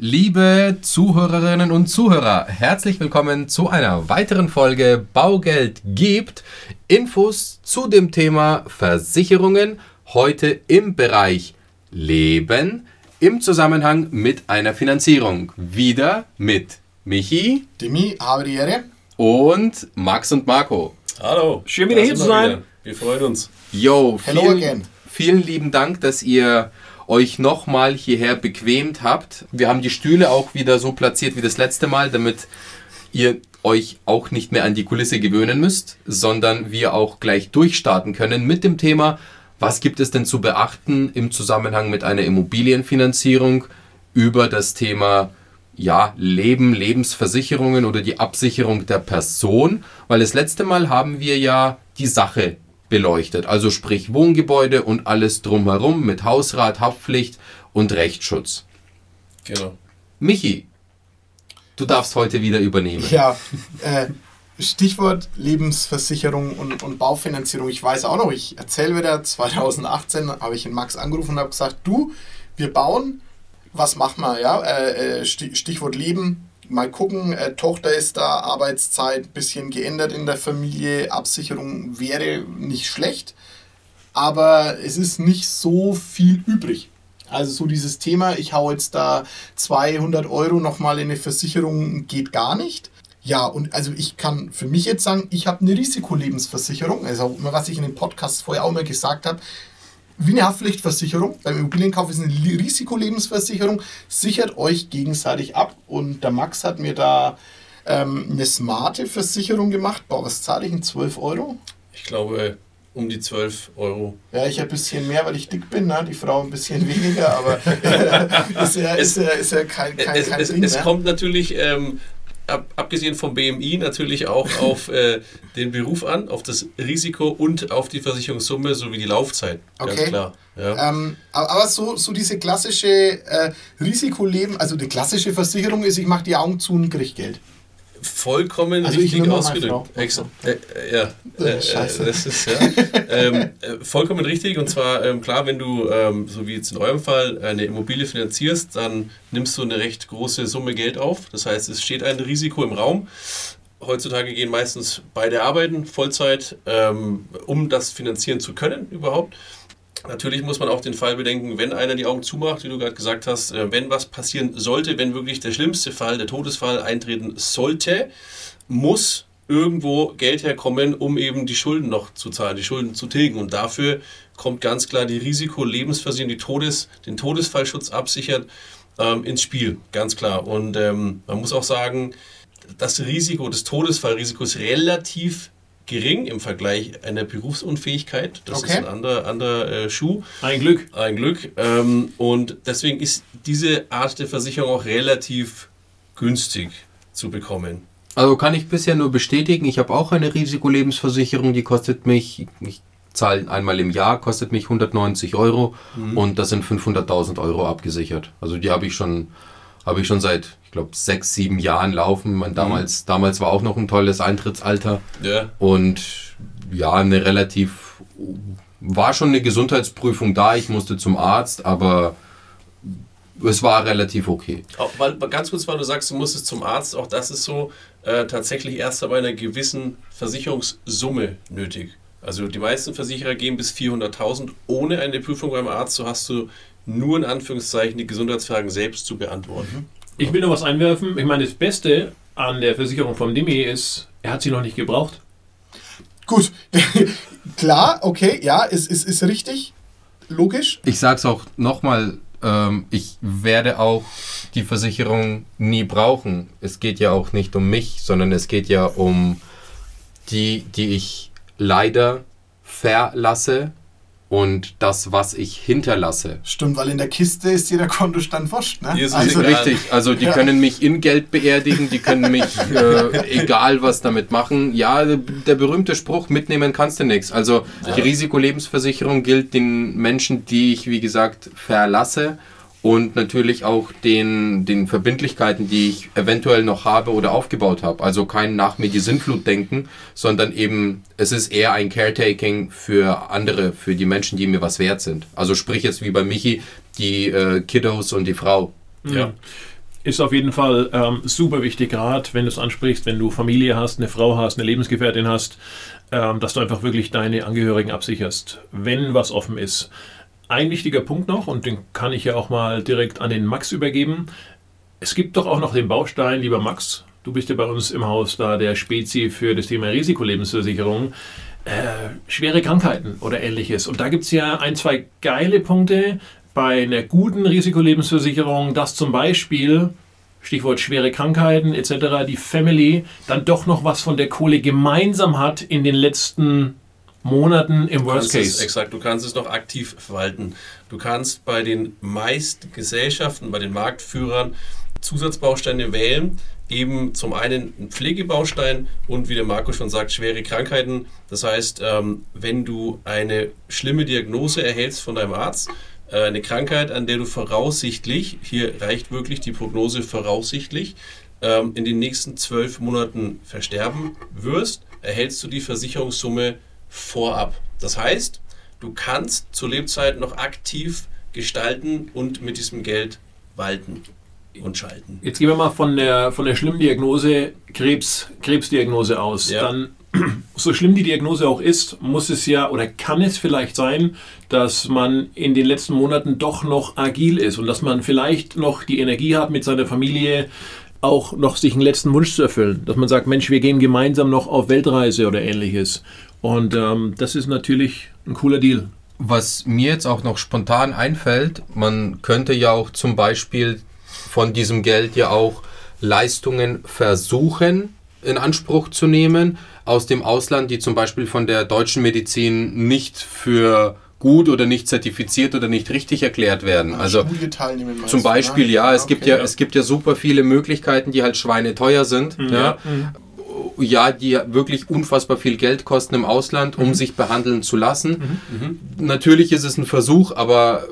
Liebe Zuhörerinnen und Zuhörer, herzlich willkommen zu einer weiteren Folge Baugeld gibt. Infos zu dem Thema Versicherungen heute im Bereich Leben im Zusammenhang mit einer Finanzierung. Wieder mit Michi, Dimi, habe die Ehre. und Max und Marco. Hallo. Schön, wieder hier zu sein. Wir freuen uns. Yo, Hello vielen, again. vielen lieben Dank, dass ihr euch nochmal hierher bequemt habt. Wir haben die Stühle auch wieder so platziert wie das letzte Mal, damit ihr euch auch nicht mehr an die Kulisse gewöhnen müsst, sondern wir auch gleich durchstarten können mit dem Thema, was gibt es denn zu beachten im Zusammenhang mit einer Immobilienfinanzierung über das Thema ja, Leben, Lebensversicherungen oder die Absicherung der Person, weil das letzte Mal haben wir ja die Sache beleuchtet, also sprich Wohngebäude und alles drumherum mit Hausrat, Haftpflicht und Rechtsschutz. Genau. Michi, du darfst heute wieder übernehmen. Ja, äh, Stichwort Lebensversicherung und, und Baufinanzierung. Ich weiß auch noch, ich erzähle wieder, 2018 habe ich den Max angerufen und habe gesagt, du, wir bauen, was machen wir? Ja? Äh, äh, Sti- Stichwort Leben, mal gucken, äh, Tochter ist da, Arbeitszeit bisschen geändert in der Familie, Absicherung wäre nicht schlecht, aber es ist nicht so viel übrig. Also so dieses Thema, ich hau jetzt da 200 Euro nochmal in eine Versicherung, geht gar nicht. Ja, und also ich kann für mich jetzt sagen, ich habe eine Risikolebensversicherung, also was ich in den Podcasts vorher auch immer gesagt habe, wie eine Haftpflichtversicherung. Beim Immobilienkauf ist eine Risikolebensversicherung, sichert euch gegenseitig ab. Und der Max hat mir da ähm, eine smarte Versicherung gemacht. Boah, was zahle ich in 12 Euro? Ich glaube, um die 12 Euro. Ja, ich ein bisschen mehr, weil ich dick bin, ne? die Frau ein bisschen weniger, aber ist, ja, ist, ja, ist ja kein, kein, es kein es, Ding. es ne? kommt natürlich, ähm, ab, abgesehen vom BMI, natürlich auch auf äh, den Beruf an, auf das Risiko und auf die Versicherungssumme sowie die Laufzeit. Ganz Okay. klar. Ja. Ähm, aber so, so diese klassische äh, Risikoleben, also die klassische Versicherung ist, ich mache die Augen zu und krieg Geld. Vollkommen Also ich richtig ausgedrückt. Frau. Ex äh, äh, ja, Äh, äh, Scheiße. das ist ja ähm, äh, vollkommen richtig. Und zwar ähm, klar, wenn du, ähm, so wie jetzt in eurem Fall, eine Immobilie finanzierst, dann nimmst du eine recht große Summe Geld auf. Das heißt, es steht ein Risiko im Raum. Heutzutage gehen meistens beide arbeiten, Vollzeit, ähm, um das finanzieren zu können überhaupt. Natürlich muss man auch den Fall bedenken, wenn einer die Augen zumacht, wie du gerade gesagt hast, äh, wenn was passieren sollte, wenn wirklich der schlimmste Fall, der Todesfall eintreten sollte, muss irgendwo Geld herkommen, um eben die Schulden noch zu zahlen, die Schulden zu tilgen. Und dafür kommt ganz klar die Risikolebensversicherung, die Todes, den Todesfallschutz absichert, ähm, ins Spiel, ganz klar. Und ähm, man muss auch sagen, das Risiko, das Todesfallrisiko ist relativ gering im Vergleich einer Berufsunfähigkeit. Das Okay. ist ein anderer, anderer äh, Schuh. Ein Glück. Ein Glück. Ähm, und deswegen ist diese Art der Versicherung auch relativ günstig zu bekommen. Also kann ich bisher nur bestätigen, ich habe auch eine Risikolebensversicherung, die kostet mich, ich zahle einmal im Jahr, kostet mich 190 Euro und das sind 500.000 Euro abgesichert. Also die habe ich schon, habe ich schon seit, ich glaube, sechs, sieben Jahren laufen. Man, damals, damals war auch noch ein tolles Eintrittsalter Ja. und ja, eine relativ, war schon eine Gesundheitsprüfung da, ich musste zum Arzt, aber es war relativ okay. Auch, weil, ganz kurz, weil du sagst, du musstest zum Arzt, auch das ist so äh, tatsächlich erst ab einer gewissen Versicherungssumme nötig. Also die meisten Versicherer gehen bis 400.000. Ohne eine Prüfung beim Arzt, so hast du nur in Anführungszeichen die Gesundheitsfragen selbst zu beantworten. Ich will noch was einwerfen. Ich meine, das Beste an der Versicherung vom Dimi ist, er hat sie noch nicht gebraucht. Gut, klar, okay, ja, ist, ist, ist richtig, logisch. Ich sag's auch nochmal, ähm, ich werde auch die Versicherung nie brauchen. Es geht ja auch nicht um mich, sondern es geht ja um die, die ich leider verlasse und das, was ich hinterlasse. Stimmt, weil in der Kiste ist jeder Kontostand wurscht, ne? Also. Richtig, also die Ja. können mich in Geld beerdigen, die können mich äh, egal was damit machen. Ja, der berühmte Spruch, mitnehmen kannst du nichts. Also die Risikolebensversicherung gilt den Menschen, die ich, wie gesagt, verlasse und natürlich auch den, den Verbindlichkeiten, die ich eventuell noch habe oder aufgebaut habe. Also kein nach mir die Sinnflut denken, sondern eben es ist eher ein Caretaking für andere, für die Menschen, die mir was wert sind. Also sprich jetzt wie bei Michi, die äh, Kiddos und die Frau. Ja. ist auf jeden Fall ähm, super wichtig, gerade wenn du es ansprichst, wenn du Familie hast, eine Frau hast, eine Lebensgefährtin hast, ähm, dass du einfach wirklich deine Angehörigen absicherst, wenn was offen ist. Ein wichtiger Punkt noch, und den kann ich ja auch mal direkt an den Max übergeben. Es gibt doch auch noch den Baustein, lieber Max, du bist ja bei uns im Haus da der Spezi für das Thema Risikolebensversicherung. Äh, schwere Krankheiten oder ähnliches. Und da gibt es ja ein, zwei geile Punkte bei einer guten Risikolebensversicherung, dass zum Beispiel Stichwort schwere Krankheiten etc., die Family dann doch noch was von der Kohle gemeinsam hat in den letzten Monaten im Worst Case. Es, exakt, du kannst es noch aktiv verwalten. Du kannst bei den meisten Gesellschaften, bei den Marktführern Zusatzbausteine wählen. Eben zum einen ein Pflegebaustein und wie der Marco schon sagt, schwere Krankheiten. Das heißt, ähm, wenn du eine schlimme Diagnose erhältst von deinem Arzt, äh, eine Krankheit, an der du voraussichtlich, hier reicht wirklich die Prognose voraussichtlich, ähm, in den nächsten zwölf Monaten versterben wirst, erhältst du die Versicherungssumme vorab. Das heißt, du kannst zur Lebzeit noch aktiv gestalten und mit diesem Geld walten und schalten. Jetzt gehen wir mal von der, von der schlimmen Diagnose Krebs, Krebsdiagnose aus. Ja. Dann so schlimm die Diagnose auch ist, muss es ja oder kann es vielleicht sein, dass man in den letzten Monaten doch noch agil ist und dass man vielleicht noch die Energie hat, mit seiner Familie auch noch sich einen letzten Wunsch zu erfüllen. Dass man sagt, Mensch, wir gehen gemeinsam noch auf Weltreise oder ähnliches. Und ähm, das ist natürlich ein cooler Deal. Was mir jetzt auch noch spontan einfällt, man könnte ja auch zum Beispiel von diesem Geld ja auch Leistungen versuchen in Anspruch zu nehmen aus dem Ausland, die zum Beispiel von der deutschen Medizin nicht für gut oder nicht zertifiziert oder nicht richtig erklärt werden. Also zum Beispiel ne? ja, es okay, gibt ja, ja, es gibt ja super viele Möglichkeiten, die halt schweineteuer sind. Mhm. Ja. Ja, die wirklich unfassbar viel Geld kosten im Ausland, um mhm. sich behandeln zu lassen. Mhm. mhm. Natürlich ist es ein Versuch, aber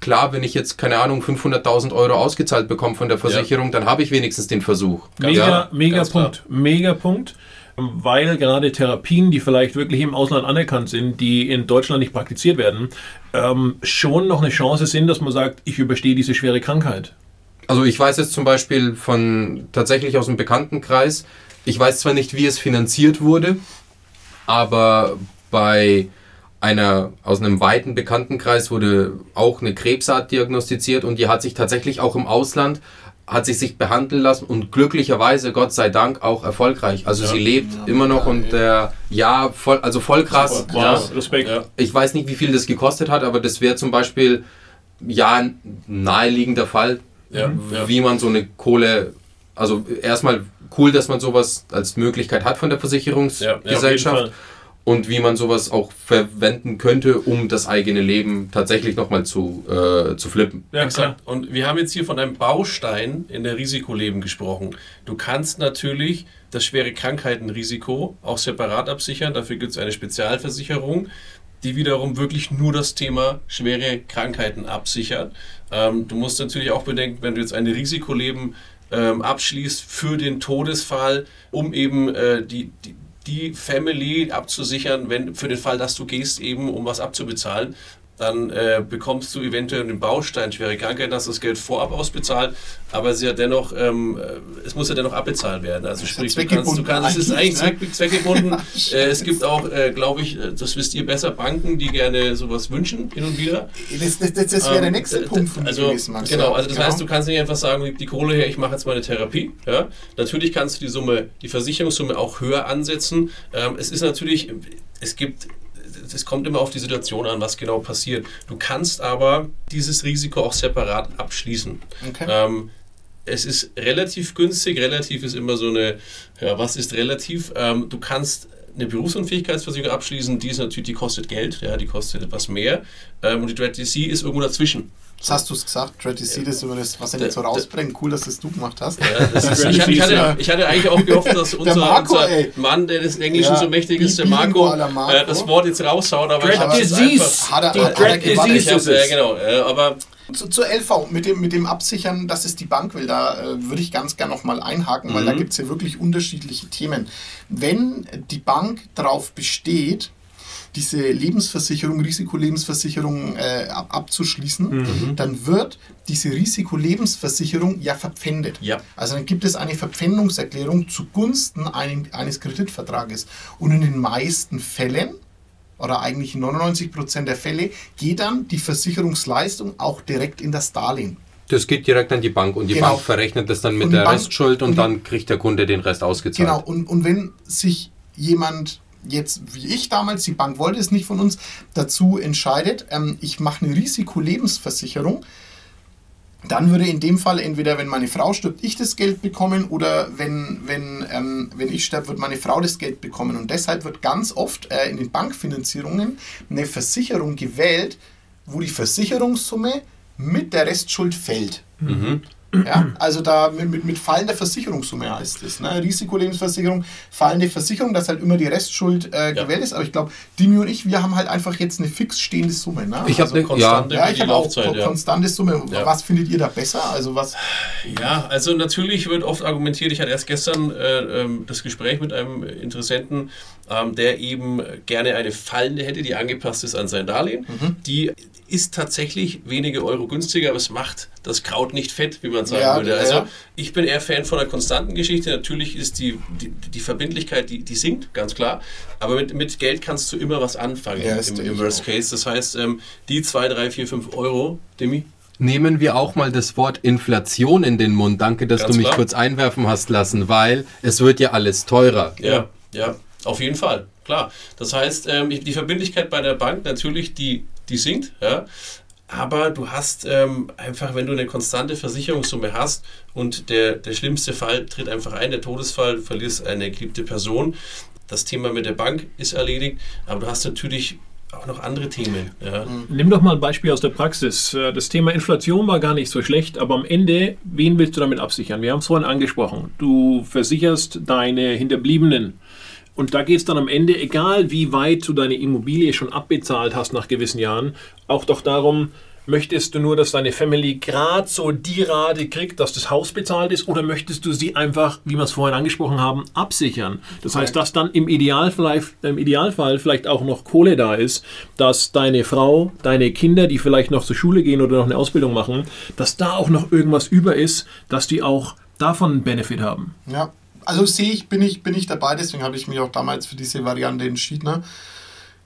klar, wenn ich jetzt, keine Ahnung, 500.000 Euro ausgezahlt bekomme von der Versicherung, ja. dann habe ich wenigstens den Versuch. Mega, ja, mega Punkt. Mega Punkt weil gerade Therapien, die vielleicht wirklich im Ausland anerkannt sind, die in Deutschland nicht praktiziert werden, ähm, schon noch eine Chance sind, dass man sagt, ich überstehe diese schwere Krankheit. Also ich weiß jetzt zum Beispiel von tatsächlich aus dem Bekanntenkreis, ich weiß zwar nicht, wie es finanziert wurde, aber bei einer aus einem weiten Bekanntenkreis wurde auch eine Krebsart diagnostiziert und die hat sich tatsächlich auch im Ausland hat sich sich behandeln lassen und glücklicherweise, Gott sei Dank, auch erfolgreich. Also ja. sie lebt ja, immer noch und äh, ja, voll, also voll krass. Ja. Respekt. Ich weiß nicht, wie viel das gekostet hat, aber das wäre zum Beispiel ja ein naheliegender Fall, wie man so eine Kohle, also erstmal cool, dass man sowas als Möglichkeit hat von der Versicherungsgesellschaft und wie man sowas auch verwenden könnte, um das eigene Leben tatsächlich nochmal zu, äh, zu flippen. Ja, exakt. Und wir haben jetzt hier von einem Baustein in der Risikoleben gesprochen. Du kannst natürlich das schwere Krankheitenrisiko auch separat absichern. Dafür gibt es eine Spezialversicherung, die wiederum wirklich nur das Thema schwere Krankheiten absichert. Ähm, du musst natürlich auch bedenken, wenn du jetzt ein Risikoleben ähm, abschließt für den Todesfall, um eben äh, die, die die Family abzusichern, wenn für den Fall, dass du gehst, eben um was abzubezahlen dann äh, bekommst du eventuell einen Baustein schwere Krankheit, hast das Geld vorab ausbezahlt, aber es, ja dennoch, ähm, äh, es muss ja dennoch abbezahlt werden. Also sprich, du kannst, du kannst, es ist eigentlich ne? zweckgebunden. äh, es gibt auch, äh, glaube ich, äh, das wisst ihr besser, Banken, die gerne sowas wünschen, hin und wieder. Das, das, das, das wäre ähm, der nächste Punkt von also, gewesen, Max. Genau, also das genau. heißt, du kannst nicht einfach sagen, die Kohle her, ich mache jetzt meine Therapie. Ja? Natürlich kannst du die Summe, die Versicherungssumme auch höher ansetzen. Ähm, es ist natürlich, es gibt es kommt immer auf die Situation an, was genau passiert. Du kannst aber dieses Risiko auch separat abschließen. Okay. Ähm, es ist relativ günstig. Relativ ist immer so eine, ja, was ist relativ? Ähm, du kannst eine Berufsunfähigkeitsversicherung abschließen, die ist natürlich, die kostet Geld, ja, die kostet etwas mehr. Ähm, und die Dread DC ist irgendwo dazwischen. Jetzt hast du es gesagt, Dread DC, das ist das, was er jetzt so rausbringt. Cool, dass das du gemacht hast. Ja, ist, ich, ich, hatte, ich, hatte, eigentlich auch gehofft, dass unser, Marco, unser Mann, der des Englischen ja, so mächtig ist, der Marco, Marco. Äh, das Wort jetzt raushaut, aber Dread ich habe es einfach... Hat er, die hat, Dread Disease ist es. Ja, genau, äh, aber... Zu, zur LV, mit dem, mit dem Absichern, dass es die Bank will, da äh, würde ich ganz gerne nochmal einhaken, weil mhm. da gibt es ja wirklich unterschiedliche Themen. Wenn die Bank darauf besteht, diese Lebensversicherung, Risikolebensversicherung äh, ab, abzuschließen, dann wird diese Risikolebensversicherung ja verpfändet. Ja. Also dann gibt es eine Verpfändungserklärung zugunsten einem, eines Kreditvertrages. Und in den meisten Fällen, oder eigentlich in 99% der Fälle, geht dann die Versicherungsleistung auch direkt in das Darlehen. Das geht direkt an die Bank und die Genau. Bank verrechnet das dann mit der Bank- Restschuld und, und dann kriegt der Kunde den Rest ausgezahlt. Genau, und, und wenn sich jemand jetzt, wie ich damals, die Bank wollte es nicht von uns, dazu entscheidet, ähm, ich mache eine Risikolebensversicherung, dann würde in dem Fall entweder, wenn meine Frau stirbt, ich das Geld bekommen oder wenn, wenn, ähm, wenn ich sterbe, wird meine Frau das Geld bekommen. Und deshalb wird ganz oft äh, in den Bankfinanzierungen eine Versicherung gewählt, wo die Versicherungssumme mit der Restschuld fällt. Ja, also da mit, mit, mit fallender Versicherungssumme heißt es. Ne? Risikolebensversicherung, fallende Versicherung, dass halt immer die Restschuld äh, Ja. gewählt ist. Aber ich glaube, Dimi und ich, wir haben halt einfach jetzt eine fix stehende Summe. Ne? Ich habe also, ne, ja, ja, ich die habe auch Laufzeit, ko- ja. konstante Summe. Ja. Was findet ihr da besser? Also was? Ja, also natürlich wird oft argumentiert, ich hatte erst gestern äh, ähm, das Gespräch mit einem Interessenten, ähm, der eben gerne eine fallende hätte, die angepasst ist an sein Darlehen. Die ist tatsächlich wenige Euro günstiger, aber es macht das Kraut nicht fett, wie man sagen Ja, würde. Also ja. ich bin eher Fan von einer konstanten Geschichte. Natürlich ist die, die, die Verbindlichkeit, die, die sinkt, ganz klar. Aber mit, mit Geld kannst du immer was anfangen Ja, das im, im Worst auch. Case. Das heißt, ähm, die 2, 3, 4, 5 Euro, Demi, Nehmen wir auch mal das Wort Inflation in den Mund. Danke, dass Ganz du mich klar. kurz einwerfen hast lassen, weil es wird ja alles teurer. Ja, ja, auf jeden Fall, klar. Das heißt, ähm, die Verbindlichkeit bei der Bank natürlich, die, die sinkt, ja. Aber du hast ähm, einfach, wenn du eine konstante Versicherungssumme hast und der, der schlimmste Fall tritt einfach ein, der Todesfall, du verlierst eine geliebte Person, das Thema mit der Bank ist erledigt, aber du hast natürlich auch noch andere Themen. Ja. Nimm doch mal ein Beispiel aus der Praxis. Äh, Das Thema Inflation war gar nicht so schlecht, aber am Ende, wen willst du damit absichern? Wir haben es vorhin angesprochen. Du versicherst deine Hinterbliebenen. Und da geht es dann am Ende, egal wie weit du deine Immobilie schon abbezahlt hast nach gewissen Jahren, auch doch darum, möchtest du nur, dass deine Family gerade so die Rate kriegt, dass das Haus bezahlt ist, oder möchtest du sie einfach, wie wir es vorhin angesprochen haben, absichern? Das heißt, dass dann im Idealfall, im Idealfall vielleicht auch noch Kohle da ist, dass deine Frau, deine Kinder, die vielleicht noch zur Schule gehen oder noch eine Ausbildung machen, dass da auch noch irgendwas über ist, dass die auch davon einen Benefit haben. Ja, also sehe ich, bin ich, bin ich dabei, deswegen habe ich mich auch damals für diese Variante entschieden. Ne?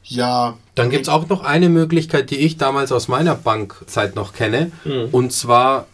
Ja. Dann gibt es auch noch eine Möglichkeit, die ich damals aus meiner Bankzeit noch kenne. Und zwar,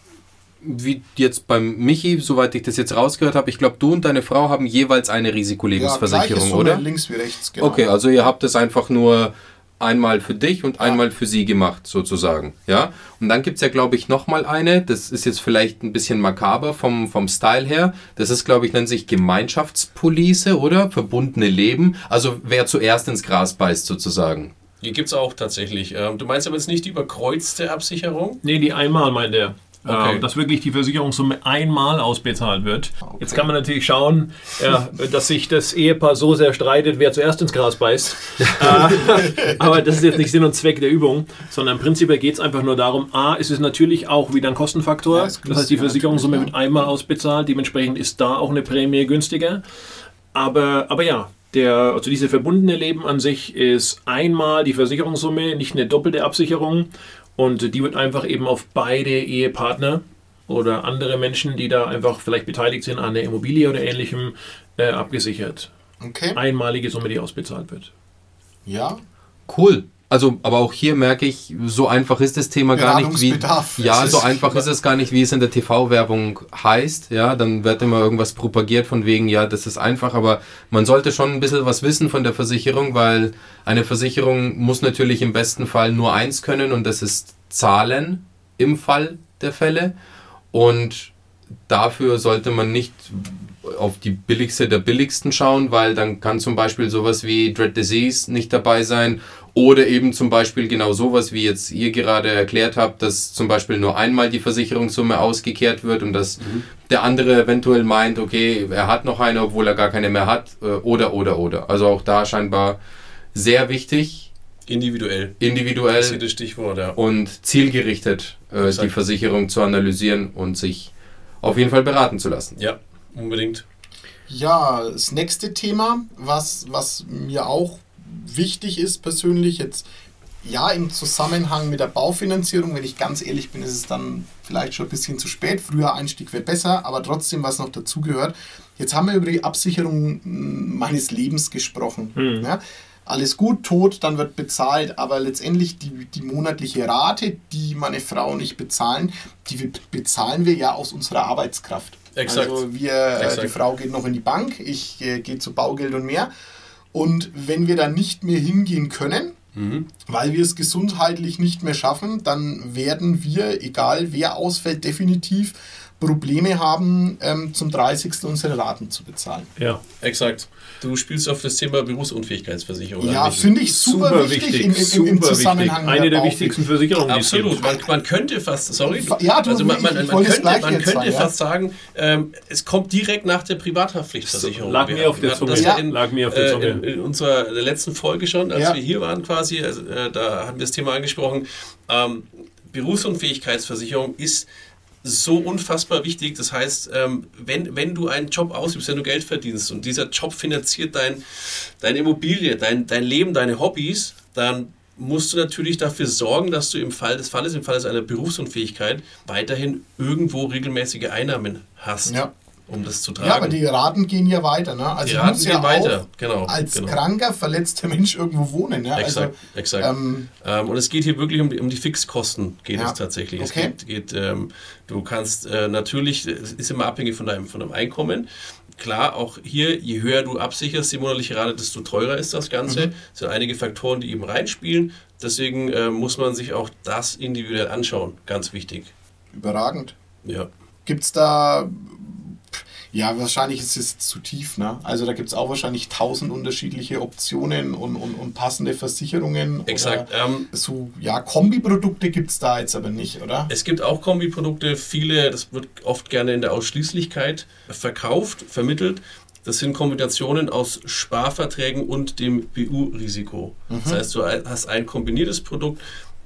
wie jetzt beim Michi, soweit ich das jetzt rausgehört habe, ich glaube, du und deine Frau haben jeweils eine ja, Risikolebensversicherung, Summe, oder? Links wie rechts, genau. Okay, also ihr habt es einfach nur einmal für dich und einmal für sie gemacht, sozusagen. Ja? Und dann gibt es ja, glaube ich, nochmal eine, das ist jetzt vielleicht ein bisschen makaber vom, vom Style her. Das ist, glaube ich, nennt sich Gemeinschaftspolice, oder? Verbundene Leben. Also wer zuerst ins Gras beißt, sozusagen. Die gibt es auch tatsächlich. Ähm, du meinst aber jetzt nicht die überkreuzte Absicherung? Nee, die einmal meint er. Okay. Ähm, dass wirklich die Versicherungssumme einmal ausbezahlt wird. Jetzt kann man natürlich schauen, ja, dass sich das Ehepaar so sehr streitet, wer zuerst ins Gras beißt. äh, aber das ist jetzt nicht Sinn und Zweck der Übung, sondern prinzipiell geht es einfach nur darum, a, ist es natürlich auch wieder ein Kostenfaktor. Ja, das heißt, die Versicherungssumme wird einmal ausbezahlt, dementsprechend ist da auch eine Prämie günstiger. Aber, aber ja, der, also diese verbundene Leben an sich ist einmal die Versicherungssumme, nicht eine doppelte Absicherung. Und die wird einfach eben auf beide Ehepartner oder andere Menschen, die da einfach vielleicht beteiligt sind an der Immobilie oder ähnlichem, äh, abgesichert. Okay. Einmalige Summe, die ausbezahlt wird. Ja. Cool. Also, aber auch hier merke ich, so einfach ist das Thema gar nicht wie. Ja, so einfach ist es gar nicht, wie es in der TV-Werbung heißt. Ja, dann wird immer irgendwas propagiert von wegen, ja, das ist einfach, aber man sollte schon ein bisschen was wissen von der Versicherung, weil eine Versicherung muss natürlich im besten Fall nur eins können und das ist zahlen im Fall der Fälle. Und dafür sollte man nicht auf die billigste der billigsten schauen, weil dann kann zum Beispiel sowas wie Dread Disease nicht dabei sein oder eben zum Beispiel genau sowas, wie jetzt ihr gerade erklärt habt, dass zum Beispiel nur einmal die Versicherungssumme ausgekehrt wird und dass der andere eventuell meint, okay, er hat noch eine, obwohl er gar keine mehr hat äh, oder oder oder. Also auch da scheinbar sehr wichtig, Individuell. individuell Das ist das Stichwort, ja. und zielgerichtet äh, die. Versicherung zu analysieren und sich auf jeden Fall beraten zu lassen. Ja, unbedingt. Ja, das nächste Thema, was, was mir auch wichtig ist persönlich jetzt, ja, im Zusammenhang mit der Baufinanzierung, wenn ich ganz ehrlich bin, ist es dann vielleicht schon ein bisschen zu spät. Früher Einstieg wäre besser, aber trotzdem, was noch dazugehört. Jetzt haben wir über die Absicherung mm, meines Lebens gesprochen. Mhm. Ja, alles gut, tot, dann wird bezahlt, aber letztendlich die, die monatliche Rate, die meine Frau und ich bezahlen, die bezahlen wir ja aus unserer Arbeitskraft. Exakt. Also wir, äh, Exakt. die Frau geht noch in die Bank, ich äh, gehe zu Baugeld und mehr. Und wenn wir dann nicht mehr hingehen können, Mhm. weil wir es gesundheitlich nicht mehr schaffen, dann werden wir, egal wer ausfällt, definitiv Probleme haben, ähm, zum 30. unsere Raten zu bezahlen. Ja. Exakt. Du spielst auf das Thema Berufsunfähigkeitsversicherung. Ja, finde ich super, wichtig, im, im, im, im super Zusammenhang wichtig. mit Eine der Baufi- wichtigsten Versicherungen. Absolut. Man, man könnte fast, sorry, Ja, du, also man, man, man könnte, man jetzt könnte sagen, ja. fast sagen, ähm, es kommt direkt nach der Privathaftpflichtversicherung. Lag Wir- mir auf der Zunge. das Ja. in, Lag mir auf der äh, Zunge. In, in unserer letzten Folge schon, als Ja. wir hier waren quasi, also, äh, da hatten wir das Thema angesprochen. Ähm, Berufsunfähigkeitsversicherung ist so unfassbar wichtig. Das heißt, ähm, wenn, wenn du einen Job ausübst, wenn du Geld verdienst und dieser Job finanziert dein, deine Immobilie, dein, dein Leben, deine Hobbys, dann musst du natürlich dafür sorgen, dass du im Fall des Falles, im Fall einer Berufsunfähigkeit, weiterhin irgendwo regelmäßige Einnahmen hast, Ja. Um das zu tragen. Ja, aber die Raten gehen ja weiter. Ne? Also Die Raten gehen ja weiter, auch genau, als genau. kranker, verletzter Mensch irgendwo wohnen. Ja? Exakt, also, exakt. Ähm, Ähm, und es geht hier wirklich um die, um die Fixkosten, geht Ja. es tatsächlich. Okay. Es geht, geht ähm, du kannst äh, natürlich, es ist immer abhängig von deinem, von deinem Einkommen. Klar, auch hier, je höher du absicherst, die monatliche Rate, desto teurer ist das Ganze. Mhm. Es sind einige Faktoren, die eben reinspielen. Deswegen äh, muss man sich auch das individuell anschauen. Ganz wichtig. überragend. Ja. Gibt es da. Ja, wahrscheinlich ist es zu tief, ne? Also da gibt es auch wahrscheinlich tausend unterschiedliche Optionen und, und, und passende Versicherungen. Exakt. Ähm, so, ja, Kombiprodukte gibt es da jetzt aber nicht, oder? Es gibt auch Kombiprodukte, viele, das wird oft gerne in der Ausschließlichkeit verkauft, vermittelt. Das sind Kombinationen aus Sparverträgen und dem BU-Risiko. Das heißt, du hast ein kombiniertes Produkt.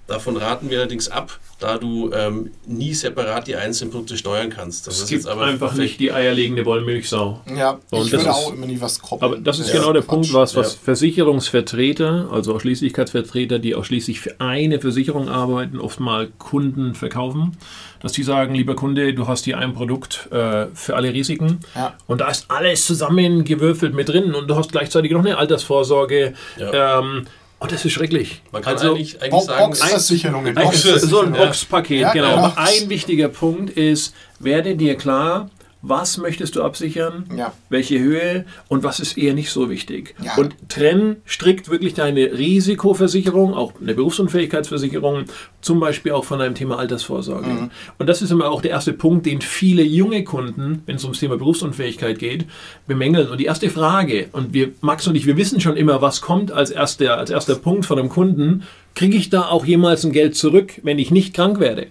Davon raten wir allerdings ab, da du ähm, nie separat die einzelnen Produkte steuern kannst. Das Es ist gibt jetzt aber einfach nicht die eierlegende Wollmilchsau. Ja, Und ich das würde ist- auch immer nie was koppeln. Aber das ist Ja, genau der Quatsch. Punkt, was, was Ja. Versicherungsvertreter, also Ausschließlichkeitsvertreter, die ausschließlich für eine Versicherung arbeiten, oft mal Kunden verkaufen, dass die sagen, lieber Kunde, du hast hier ein Produkt äh, für alle Risiken Ja. und da ist alles zusammengewürfelt mit drin und du hast gleichzeitig noch eine Altersvorsorge. Ja. Ähm, und das ist schrecklich. Man kann Also, eigentlich, eigentlich Bo sagen, Boxversicherungen. ein, Boxversicherungen. so ein. Boxpaket, Ja, genau. genau. Aber ein wichtiger Punkt ist, werde dir klar, was möchtest du absichern, Ja. welche Höhe und was ist eher nicht so wichtig. Ja. Und trenn strikt wirklich deine Risikoversicherung, auch eine Berufsunfähigkeitsversicherung, zum Beispiel auch von deinem Thema Altersvorsorge. Mhm. Und das ist immer auch der erste Punkt, den viele junge Kunden, wenn es ums Thema Berufsunfähigkeit geht, bemängeln. Und die erste Frage, und wir, Max und ich, wir wissen schon immer, was kommt als erster, als erster Punkt von einem Kunden, kriege ich da auch jemals ein Geld zurück, wenn ich nicht krank werde?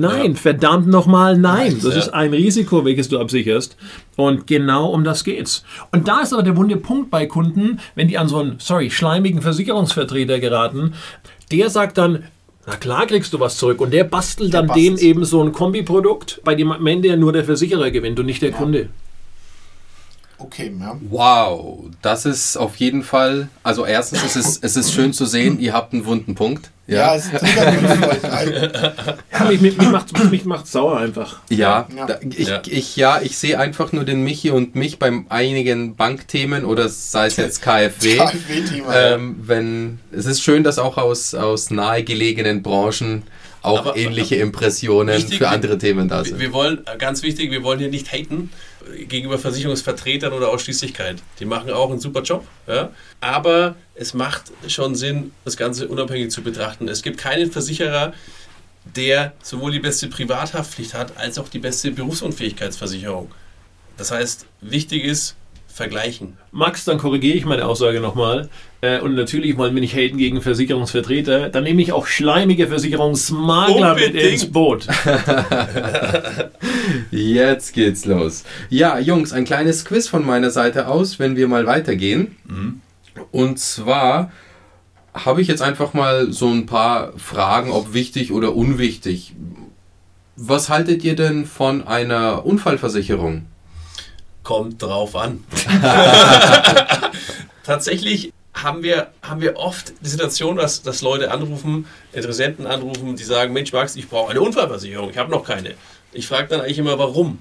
Nein, Ja. verdammt nochmal nein. Das Ja. ist ein Risiko, welches du absicherst. Und genau um das geht's. Und da ist aber der wunde Punkt bei Kunden, wenn die an so einen, sorry, schleimigen Versicherungsvertreter geraten, der sagt dann, na klar kriegst du was zurück. Und der bastelt Der dann bastelt. dem eben so ein Kombiprodukt, bei dem am Ende nur der Versicherer gewinnt und nicht der Kunde. Okay, ja. Wow, das ist auf jeden Fall. Also erstens ist es, es ist schön zu sehen, ihr habt einen wunden Punkt. Ja, Ja, es vielleicht. Ja, mich, mich, mich macht mich macht's sauer einfach. ja, Ja. da- Ich, Ja. ich, ja, ich sehe einfach nur den Michi und mich bei einigen Bankthemen oder sei es jetzt KfW. KfW-Thema. ähm, wenn, es ist schön, dass auch aus, aus nahegelegenen Branchen auch Aber- ähnliche Impressionen Wichtig, für andere Themen da Wir, sind. wir wollen, äh, ganz wichtig, wir wollen hier nicht haten gegenüber Versicherungsvertretern oder Ausschließlichkeit. Die machen auch einen super Job. Ja? Aber es macht schon Sinn, das Ganze unabhängig zu betrachten. Es gibt keinen Versicherer, der sowohl die beste Privathaftpflicht hat, als auch die beste Berufsunfähigkeitsversicherung. Das heißt, wichtig ist, vergleichen. Max, dann korrigiere ich meine Aussage nochmal. Äh, und natürlich wollen wir nicht haten gegen Versicherungsvertreter. Dann nehme ich auch schleimige Versicherungsmakler mit ins Boot. Jetzt geht's los. Ja, Jungs, ein kleines Quiz von meiner Seite aus, wenn wir mal weitergehen. Und zwar habe ich jetzt einfach mal so ein paar Fragen, ob wichtig oder unwichtig. Was haltet ihr denn von einer Unfallversicherung? Kommt drauf an. Tatsächlich haben wir, haben wir oft die Situation, dass, dass Leute anrufen, Interessenten anrufen, die sagen, Mensch Max, ich brauche eine Unfallversicherung, ich habe noch keine. Ich frage dann eigentlich immer, warum?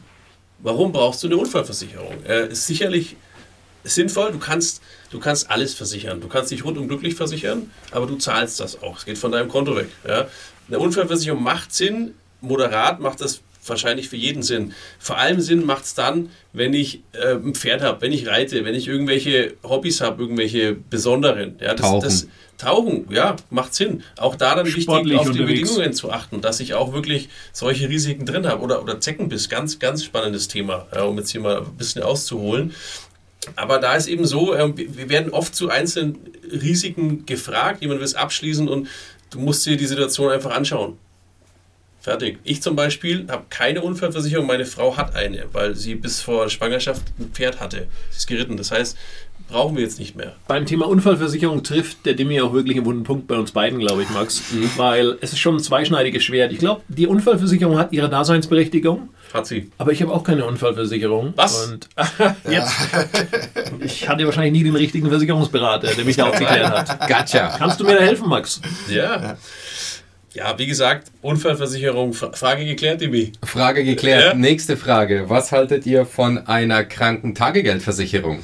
Warum brauchst du eine Unfallversicherung? Äh, ist sicherlich sinnvoll, du kannst, du kannst alles versichern. Du kannst dich rundum glücklich versichern, aber du zahlst das auch. Es geht von deinem Konto weg. Ja? Eine Unfallversicherung macht Sinn, moderat macht das wahrscheinlich für jeden Sinn. Vor allem Sinn macht es dann, wenn ich äh, ein Pferd habe, wenn ich reite, wenn ich irgendwelche Hobbys habe, irgendwelche besonderen. Ja, das, Tauchen. Das, Tauchen, ja, macht Sinn. Auch da dann wichtig, Sportlich auf die unterwegs. Bedingungen zu achten, dass ich auch wirklich solche Risiken drin habe. Oder, oder Zeckenbiss, ganz, ganz spannendes Thema, ja, um jetzt hier mal ein bisschen auszuholen. Aber da ist eben so, ähm, wir wir werden oft zu einzelnen Risiken gefragt, jemand will es abschließen und du musst dir die Situation einfach anschauen. Fertig. Ich zum Beispiel habe keine Unfallversicherung, meine Frau hat eine, weil sie bis vor Schwangerschaft ein Pferd hatte. Sie ist geritten. Das heißt, brauchen wir jetzt nicht mehr. Beim Thema Unfallversicherung trifft der Dimi auch wirklich einen wunden Punkt bei uns beiden, glaube ich, Max. Weil es ist schon ein zweischneidiges Schwert. Ich glaube, die Unfallversicherung hat ihre Daseinsberechtigung, Hat sie. aber ich habe auch keine Unfallversicherung. Was? Und jetzt, ich hatte wahrscheinlich nie den richtigen Versicherungsberater, der mich da aufgeklärt hat. Gotcha. Kannst du mir da helfen, Max? Ja. Ja, wie gesagt, Unfallversicherung, Fra- Frage geklärt, Dimi. Frage geklärt. Ja. Nächste Frage. Was haltet ihr von einer Krankentagegeldversicherung?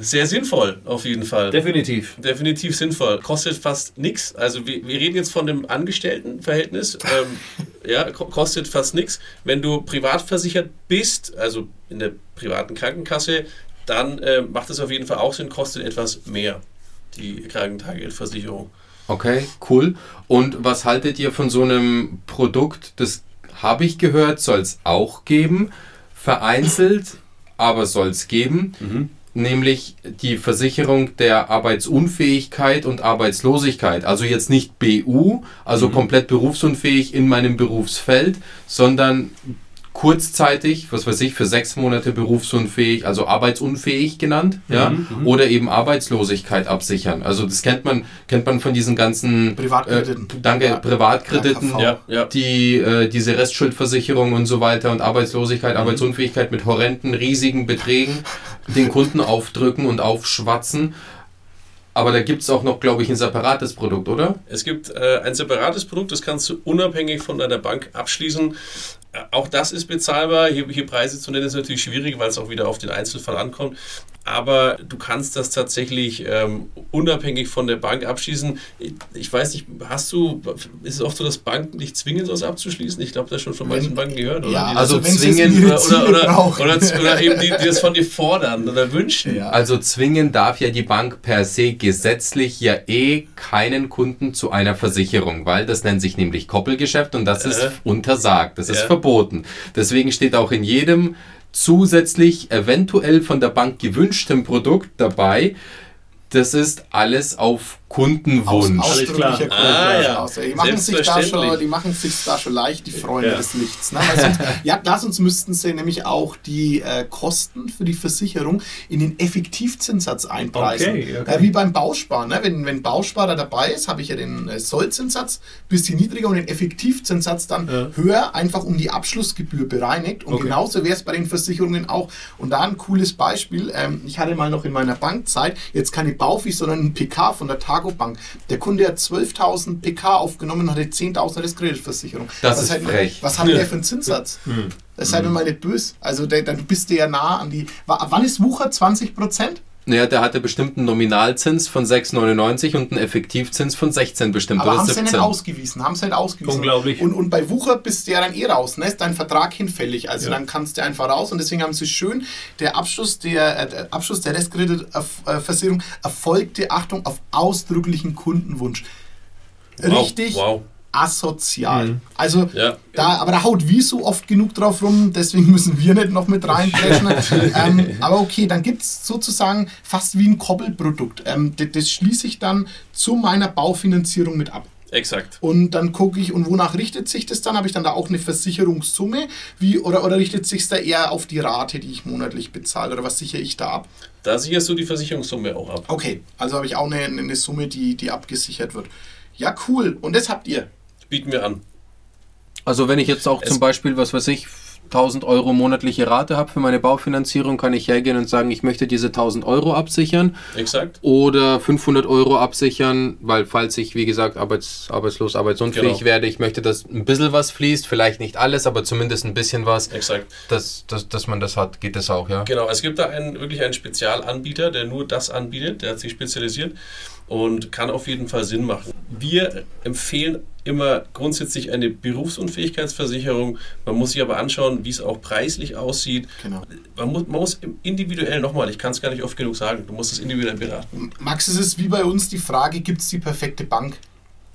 Sehr sinnvoll, auf jeden Fall. Definitiv. Definitiv sinnvoll. Kostet fast nichts. Also wir, wir reden jetzt von dem Angestelltenverhältnis. Ähm, ja, ko- kostet fast nichts. Wenn du privat versichert bist, also in der privaten Krankenkasse, dann äh, macht es auf jeden Fall auch Sinn, kostet etwas mehr, die Krankentagegeldversicherung. Okay, cool. Und was haltet ihr von so einem Produkt? Das habe ich gehört, soll es auch geben. Vereinzelt, aber soll es geben. Nämlich die Versicherung der Arbeitsunfähigkeit und Arbeitslosigkeit. Also jetzt nicht BU, also komplett berufsunfähig in meinem Berufsfeld, sondern kurzzeitig, was weiß ich, für sechs Monate berufsunfähig, also arbeitsunfähig genannt, ja, oder eben Arbeitslosigkeit absichern. Also das kennt man, kennt man von diesen ganzen Privatkrediten. Äh, danke, Ja. Privatkrediten. Ja, ja. die äh, diese Restschuldversicherung und so weiter und Arbeitslosigkeit, Arbeitsunfähigkeit mit horrenden, riesigen Beträgen den Kunden aufdrücken und aufschwatzen. Aber da gibt es auch noch, glaube ich, ein separates Produkt, oder? Es gibt äh, ein separates Produkt, das kannst du unabhängig von deiner Bank abschließen. Auch das ist bezahlbar. Hier, hier Preise zu nennen ist natürlich schwierig, weil es auch wieder auf den Einzelfall ankommt. Aber du kannst das tatsächlich ähm, unabhängig von der Bank abschließen. Ich, ich weiß nicht, hast du, ist es oft so, dass Banken dich zwingen, sowas abzuschließen? Ich glaube, das schon von manchen Banken gehört, oder? Ja, Die also zwingen oder, oder, oder, brauchen. oder, oder eben die, die das von dir fordern oder wünschen. Ja. Also zwingen darf ja die Bank per se gesetzlich ja eh keinen Kunden zu einer Versicherung, weil das nennt sich nämlich Koppelgeschäft und das ist Äh. untersagt, das ist Ja. Verboten. Deswegen steht auch in jedem zusätzlich eventuell von der Bank gewünschtem Produkt dabei, das ist alles auf Kundenwunsch. Klar. ausdrücklicher Ah, Grund, ja. aus. Die machen sich da Selbstverständlich. schon, die machen sich da schon leicht, die Freunde Ja. des Lichts. Ne? Sonst, ja, klar, sonst müssten sie nämlich auch die äh, Kosten für die Versicherung in den Effektivzinssatz einpreisen. Okay, okay. Äh, wie beim Bauspar. Ne? Wenn, wenn Bausparer dabei ist, habe ich ja den äh, Sollzinssatz bisschen niedriger und den Effektivzinssatz dann Ja. höher, einfach um die Abschlussgebühr bereinigt. Und Okay. genauso wäre es bei den Versicherungen auch. Und da ein cooles Beispiel. Ähm, ich hatte mal noch in meiner Bankzeit jetzt keine Baufi, sondern ein PK von der Targo Bank. Der Kunde hat 12.000 PK aufgenommen und hatte 10.000 Restkreditversicherung. Das was ist hat, frech. Was hat der für einen Zinssatz? Das ist halt immer nicht böse. Also der, dann bist du ja nah an die. Wa- Wann ist Wucher? 20 Prozent? Naja, der hatte bestimmt einen Nominalzins von 6,99 und einen Effektivzins von 16 bestimmt Aber oder haben sie nicht 17. ausgewiesen, haben sie nicht ausgewiesen. Unglaublich. Und, und bei Wucher bist du ja dann eh raus, ne? ist dein Vertrag hinfällig. Also Ja. dann kannst du einfach raus und deswegen haben sie schön, der Abschluss der, äh, der Abschluss der Restkreditversicherung erfolgte, Achtung, auf ausdrücklichen Kundenwunsch. Wow, Richtig Wow. Asozial. Mhm. Also Ja. da, aber da haut Wieso oft genug drauf rum, deswegen müssen wir nicht noch mit reinpreschen. ähm, aber okay, dann gibt es sozusagen fast wie ein Koppelprodukt. Ähm, das, das schließe ich dann zu meiner Baufinanzierung mit ab. Exakt. Und dann gucke ich, und wonach richtet sich das dann? Habe ich dann da auch eine Versicherungssumme? Wie, oder, oder richtet sich da eher auf die Rate, die ich monatlich bezahle? Oder was sichere ich da ab? Da sicherst du die Versicherungssumme auch ab. Okay, also habe ich auch eine, eine Summe, die, die abgesichert wird. Ja, cool. Und das habt ihr. Bieten wir an. Also wenn ich jetzt auch Es- zum Beispiel, was weiß ich, 1000 Euro monatliche Rate habe für meine Baufinanzierung, kann ich hergehen und sagen, ich möchte diese 1000 Euro absichern. Exakt. Oder 500 Euro absichern, weil falls ich, wie gesagt, arbeits, arbeitslos, arbeitsunfähig Genau. werde, ich möchte, dass ein bisschen was fließt, vielleicht nicht alles, aber zumindest ein bisschen was, Exakt. dass, dass, dass man das hat. Geht das auch, ja? Genau, es gibt da einen, wirklich einen Spezialanbieter, der nur das anbietet, der hat sich spezialisiert und kann auf jeden Fall Sinn machen. Wir empfehlen immer grundsätzlich eine Berufsunfähigkeitsversicherung. Man muss sich aber anschauen, wie es auch preislich aussieht. Genau. Man muss, man muss individuell, nochmal, ich kann es gar nicht oft genug sagen, du musst es individuell beraten. Max, es ist wie bei uns die Frage, gibt es die perfekte Bank?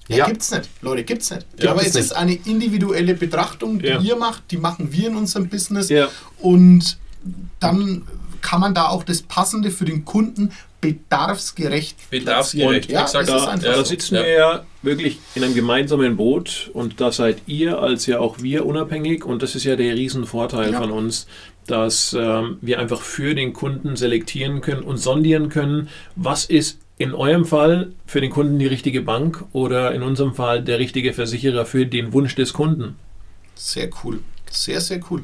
Ja, Ja. gibt's nicht. Leute, gibt's nicht. Ja, Aber es ist eine individuelle Betrachtung, die Ja. ihr macht, die machen wir in unserem Business. Ja. Und dann kann man da auch das Passende für den Kunden bedarfsgerecht Bedarfsgerecht, Ja, exakt. Da, einfach da so. sitzen Ja. wir ja wirklich in einem gemeinsamen Boot und da seid ihr als ja auch wir unabhängig und das ist ja der Riesenvorteil Ja. von uns, dass ähm, wir einfach für den Kunden selektieren können und sondieren können, was ist in eurem Fall für den Kunden die richtige Bank oder in unserem Fall der richtige Versicherer für den Wunsch des Kunden. Sehr cool. Sehr, sehr cool.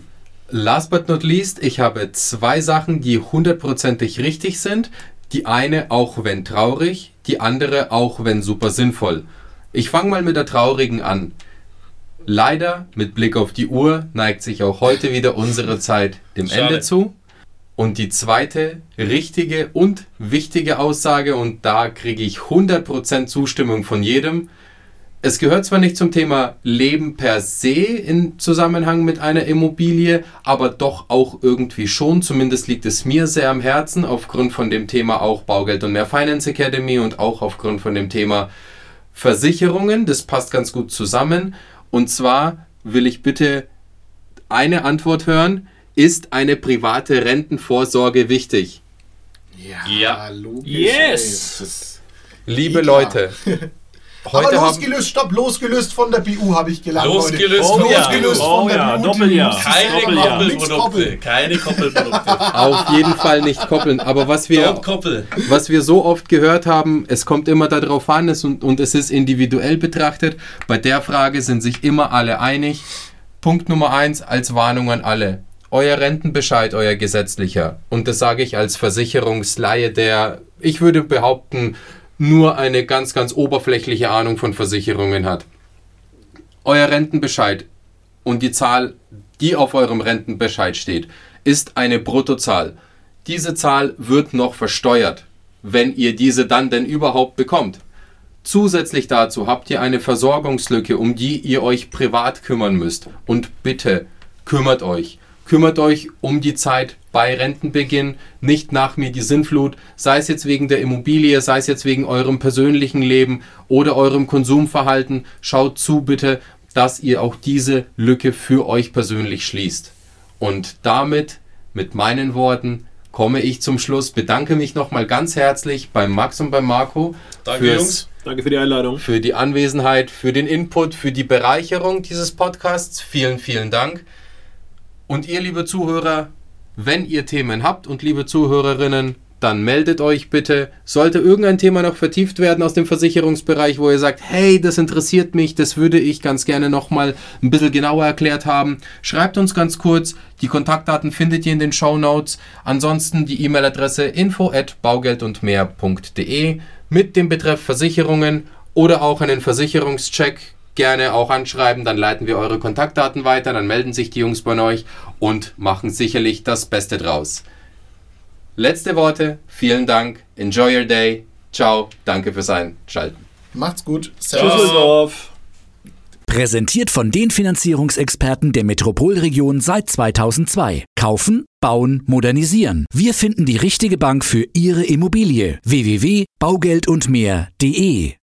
Last but not least, ich habe zwei Sachen, die hundertprozentig richtig sind. Die eine auch wenn traurig, die andere auch wenn super sinnvoll. Ich fange mal mit der traurigen an. Leider, mit Blick auf die Uhr, neigt sich auch heute wieder unsere Zeit dem Schade. Ende zu. Und die zweite richtige und wichtige Aussage, und da kriege ich 100% Zustimmung von jedem, es gehört zwar nicht zum Thema Leben per se in Zusammenhang mit einer Immobilie, aber doch auch irgendwie schon. Zumindest liegt es mir sehr am Herzen, aufgrund von dem Thema auch Baugeld und mehr Finance Academy und auch aufgrund von dem Thema Versicherungen. Das passt ganz gut zusammen. Und zwar will ich bitte eine Antwort hören. Ist eine private Rentenvorsorge wichtig? Ja, Ja. logisch. Yes! Liebe. Leute, heute haben, losgelöst, stopp, losgelöst von der BU habe ich gelernt. Losgelöst der losgelöst BU. von Oh der ja, BU. Doppeljahr. die muss Keine nichts Koppelprodukte. Keine Koppelprodukte. auf jeden Fall nicht koppeln. Aber was wir, was wir so oft gehört haben, es kommt immer darauf an es und, und es ist individuell betrachtet. Bei der Frage sind sich immer alle einig. Punkt Nummer eins als Warnung an alle. Euer Rentenbescheid, euer gesetzlicher. Und das sage ich als Versicherungsleihe, der, ich würde behaupten, nur eine ganz, ganz oberflächliche Ahnung von Versicherungen hat. Euer Rentenbescheid und die Zahl, die auf eurem Rentenbescheid steht, ist eine Bruttozahl. Diese Zahl wird noch versteuert, wenn ihr diese dann denn überhaupt bekommt. Zusätzlich dazu habt ihr eine Versorgungslücke, um die ihr euch privat kümmern müsst. Und bitte kümmert euch. Kümmert euch um die Zeit bei Rentenbeginn, nicht nach mir die Sinnflut, sei es jetzt wegen der Immobilie, sei es jetzt wegen eurem persönlichen Leben oder eurem Konsumverhalten. Schaut zu bitte, dass ihr auch diese Lücke für euch persönlich schließt. Und damit, mit meinen Worten, komme ich zum Schluss. Bedanke mich nochmal ganz herzlich beim Max und beim Marco Danke, fürs- Jungs. Danke für die Einladung. für die Anwesenheit, für den Input, für die Bereicherung dieses Podcasts. Vielen, vielen Dank. Und ihr, liebe Zuhörer, wenn ihr Themen habt und liebe Zuhörerinnen, dann meldet euch bitte. Sollte irgendein Thema noch vertieft werden aus dem Versicherungsbereich, wo ihr sagt, hey, das interessiert mich, das würde ich ganz gerne nochmal ein bisschen genauer erklärt haben, schreibt uns ganz kurz. Die Kontaktdaten findet ihr in den Show Notes. Ansonsten die E-Mail-Adresse info at baugeldundmehr.de mit dem Betreff Versicherungen oder auch einen Versicherungscheck gerne auch anschreiben, dann leiten wir eure Kontaktdaten weiter, dann melden sich die Jungs bei euch und machen sicherlich das Beste draus. Letzte Worte, vielen Dank, enjoy your day, ciao, danke fürs Einschalten. Macht's gut. Ciao. Düsseldorf. Präsentiert von den Finanzierungsexperten der Metropolregion seit 2002. Kaufen, bauen, modernisieren. Wir finden die richtige Bank für Ihre Immobilie. www.baugeldundmehr.de